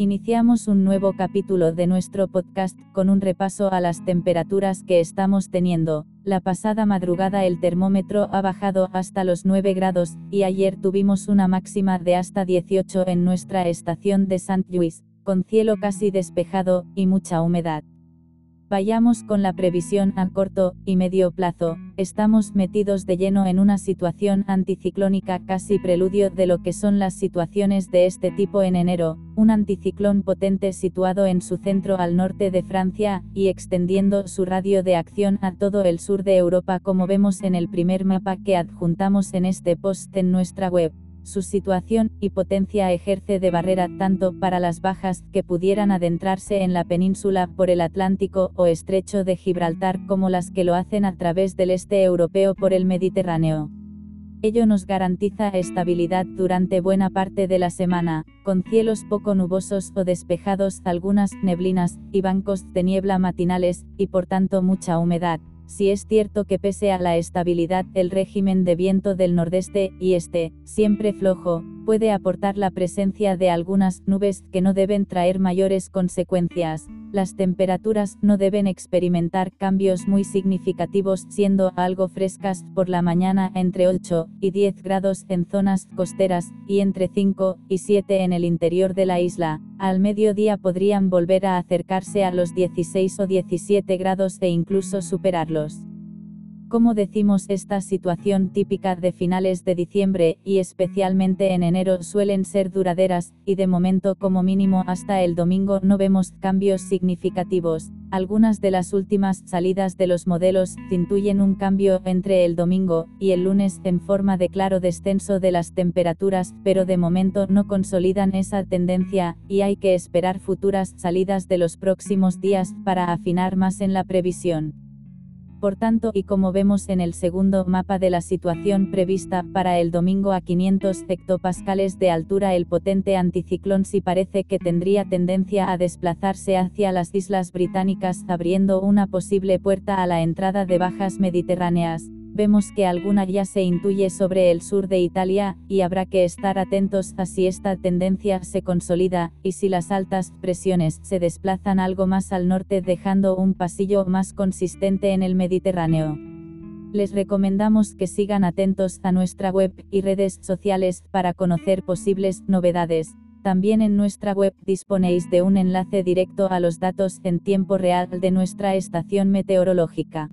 Iniciamos un nuevo capítulo de nuestro podcast con un repaso a las temperaturas que estamos teniendo. La pasada madrugada el termómetro ha bajado hasta los 9 grados, y ayer tuvimos una máxima de hasta 18 en nuestra estación de St. Louis, con cielo casi despejado, y mucha humedad. Vayamos con la previsión a corto y medio plazo. Estamos metidos de lleno en una situación anticiclónica casi preludio de lo que son las situaciones de este tipo en enero, un anticiclón potente situado en su centro al norte de Francia, y extendiendo su radio de acción a todo el sur de Europa como vemos en el primer mapa que adjuntamos en este post en nuestra web su situación y potencia ejerce de barrera tanto para las bajas que pudieran adentrarse en la península por el Atlántico o estrecho de Gibraltar como las que lo hacen a través del este europeo por el Mediterráneo. Ello nos garantiza estabilidad durante buena parte de la semana, con cielos poco nubosos o despejados, algunas neblinas y bancos de niebla matinales, y por tanto mucha humedad si es cierto que pese a la estabilidad el régimen de viento del nordeste y este, siempre flojo, puede aportar la presencia de algunas nubes que no deben traer mayores consecuencias. Las temperaturas no deben experimentar cambios muy significativos siendo algo frescas por la mañana entre 8 y 10 grados en zonas costeras y entre 5 y 7 en el interior de la isla. Al mediodía podrían volver a acercarse a los 16 o 17 grados e incluso superarlos. Como decimos, esta situación típica de finales de diciembre y especialmente en enero suelen ser duraderas, y de momento como mínimo hasta el domingo no vemos cambios significativos. Algunas de las últimas salidas de los modelos intuyen un cambio entre el domingo y el lunes en forma de claro descenso de las temperaturas, pero de momento no consolidan esa tendencia, y hay que esperar futuras salidas de los próximos días para afinar más en la previsión. Por tanto, y como vemos en el segundo mapa de la situación prevista para el domingo a 500 hectopascales de altura, el potente anticiclón sí parece que tendría tendencia a desplazarse hacia las islas británicas, abriendo una posible puerta a la entrada de bajas mediterráneas vemos que alguna ya se intuye sobre el sur de Italia, y habrá que estar atentos a si esta tendencia se consolida, y si las altas presiones se desplazan algo más al norte dejando un pasillo más consistente en el Mediterráneo. Les recomendamos que sigan atentos a nuestra web y redes sociales para conocer posibles novedades. También en nuestra web disponéis de un enlace directo a los datos en tiempo real de nuestra estación meteorológica.